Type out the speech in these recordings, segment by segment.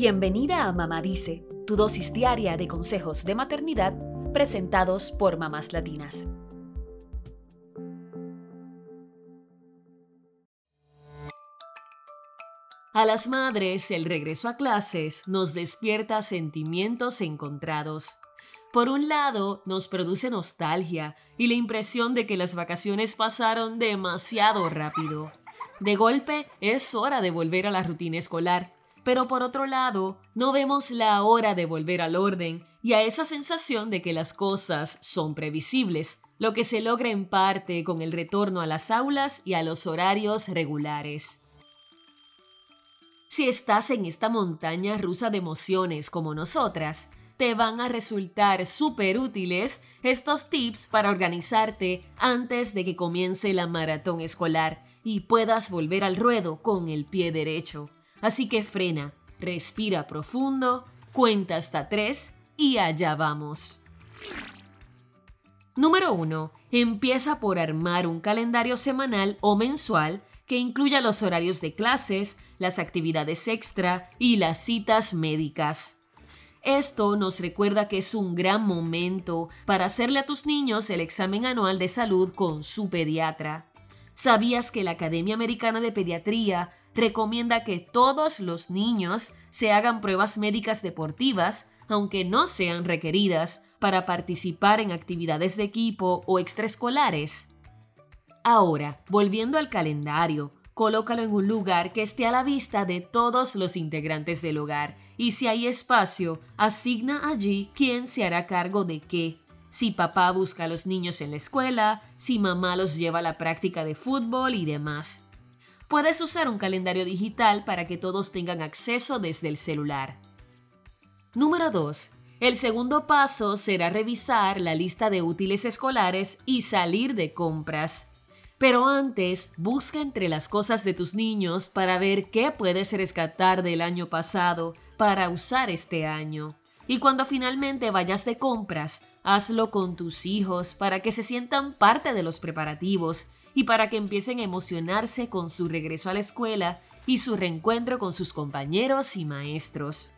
Bienvenida a Mamá Dice, tu dosis diaria de consejos de maternidad presentados por mamás latinas. A las madres, el regreso a clases nos despierta sentimientos encontrados. Por un lado, nos produce nostalgia y la impresión de que las vacaciones pasaron demasiado rápido. De golpe, es hora de volver a la rutina escolar, pero por otro lado, no vemos la hora de volver al orden y a esa sensación de que las cosas son previsibles, lo que se logra en parte con el retorno a las aulas y a los horarios regulares. Si estás en esta montaña rusa de emociones como nosotras, te van a resultar súper útiles estos tips para organizarte antes de que comience la maratón escolar y puedas volver al ruedo con el pie derecho. Así que frena, respira profundo, cuenta hasta tres y allá vamos. Número 1. Empieza por armar un calendario semanal o mensual que incluya los horarios de clases, las actividades extra y las citas médicas. Esto nos recuerda que es un gran momento para hacerle a tus niños el examen anual de salud con su pediatra. ¿Sabías que la Academia Americana de Pediatría recomienda que todos los niños se hagan pruebas médicas deportivas, aunque no sean requeridas, para participar en actividades de equipo o extraescolares? Ahora, volviendo al calendario, colócalo en un lugar que esté a la vista de todos los integrantes del hogar y si hay espacio, asigna allí quién se hará cargo de qué. Si papá busca a los niños en la escuela, si mamá los lleva a la práctica de fútbol y demás. Puedes usar un calendario digital para que todos tengan acceso desde el celular. Número 2. El segundo paso será revisar la lista de útiles escolares y salir de compras. Pero antes, busca entre las cosas de tus niños para ver qué puedes rescatar del año pasado para usar este año. Y cuando finalmente vayas de compras, hazlo con tus hijos para que se sientan parte de los preparativos y para que empiecen a emocionarse con su regreso a la escuela y su reencuentro con sus compañeros y maestros.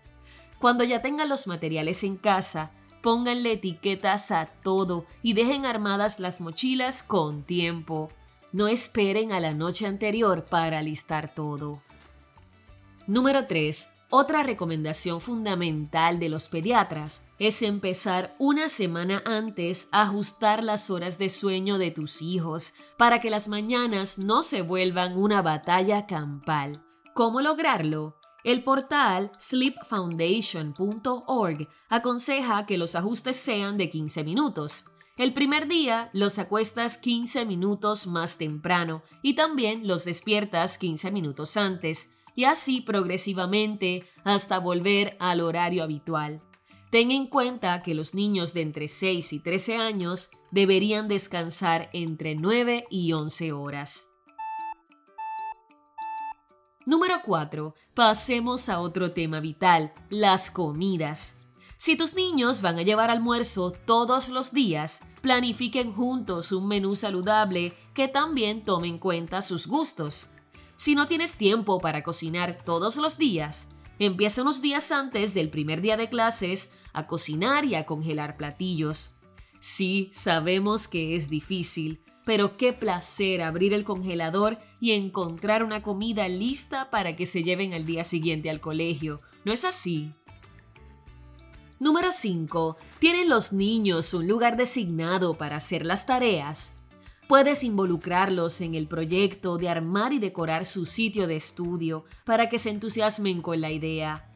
Cuando ya tengan los materiales en casa, pónganle etiquetas a todo y dejen armadas las mochilas con tiempo. No esperen a la noche anterior para listar todo. Número 3. Otra recomendación fundamental de los pediatras es empezar una semana antes a ajustar las horas de sueño de tus hijos para que las mañanas no se vuelvan una batalla campal. ¿Cómo lograrlo? El portal sleepfoundation.org aconseja que los ajustes sean de 15 minutos. El primer día los acuestas 15 minutos más temprano y también los despiertas 15 minutos antes, y así progresivamente hasta volver al horario habitual. Ten en cuenta que los niños de entre 6 y 13 años deberían descansar entre 9 y 11 horas. Número 4. Pasemos a otro tema vital, las comidas. Si tus niños van a llevar almuerzo todos los días, planifiquen juntos un menú saludable que también tome en cuenta sus gustos. Si no tienes tiempo para cocinar todos los días, empieza unos días antes del primer día de clases a cocinar y a congelar platillos. Sí, sabemos que es difícil, pero qué placer abrir el congelador y encontrar una comida lista para que se lleven al día siguiente al colegio. ¿No es así? Número 5. ¿Tienen los niños un lugar designado para hacer las tareas? Puedes involucrarlos en el proyecto de armar y decorar su sitio de estudio para que se entusiasmen con la idea.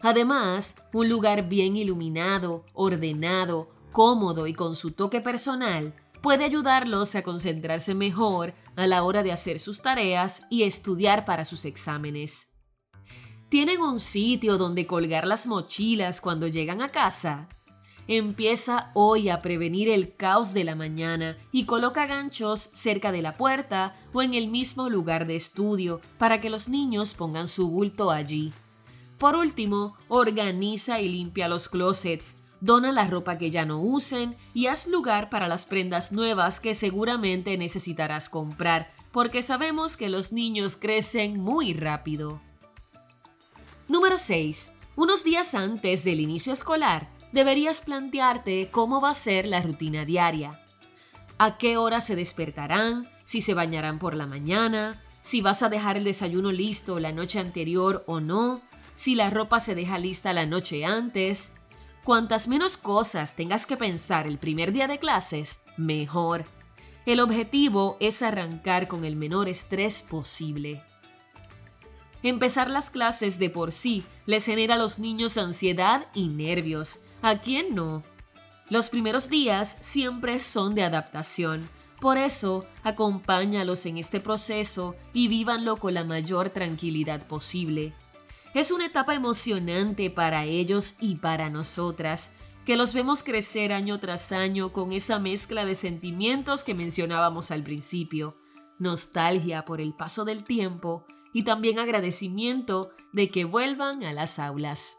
Además, un lugar bien iluminado, ordenado, cómodo y con su toque personal puede ayudarlos a concentrarse mejor a la hora de hacer sus tareas y estudiar para sus exámenes. ¿Tienen un sitio donde colgar las mochilas cuando llegan a casa? Empieza hoy a prevenir el caos de la mañana y coloca ganchos cerca de la puerta o en el mismo lugar de estudio para que los niños pongan su bulto allí. Por último, organiza y limpia los closets, dona la ropa que ya no usen y haz lugar para las prendas nuevas que seguramente necesitarás comprar, porque sabemos que los niños crecen muy rápido. Número 6. Unos días antes del inicio escolar, deberías plantearte cómo va a ser la rutina diaria. A qué hora se despertarán, si se bañarán por la mañana, si vas a dejar el desayuno listo la noche anterior o no, si la ropa se deja lista la noche antes. Cuantas menos cosas tengas que pensar el primer día de clases, mejor. El objetivo es arrancar con el menor estrés posible. Empezar las clases de por sí les genera a los niños ansiedad y nervios. ¿A quién no? Los primeros días siempre son de adaptación. Por eso, acompáñalos en este proceso y vívanlo con la mayor tranquilidad posible. Es una etapa emocionante para ellos y para nosotras, que los vemos crecer año tras año con esa mezcla de sentimientos que mencionábamos al principio. Nostalgia por el paso del tiempo y también agradecimiento de que vuelvan a las aulas.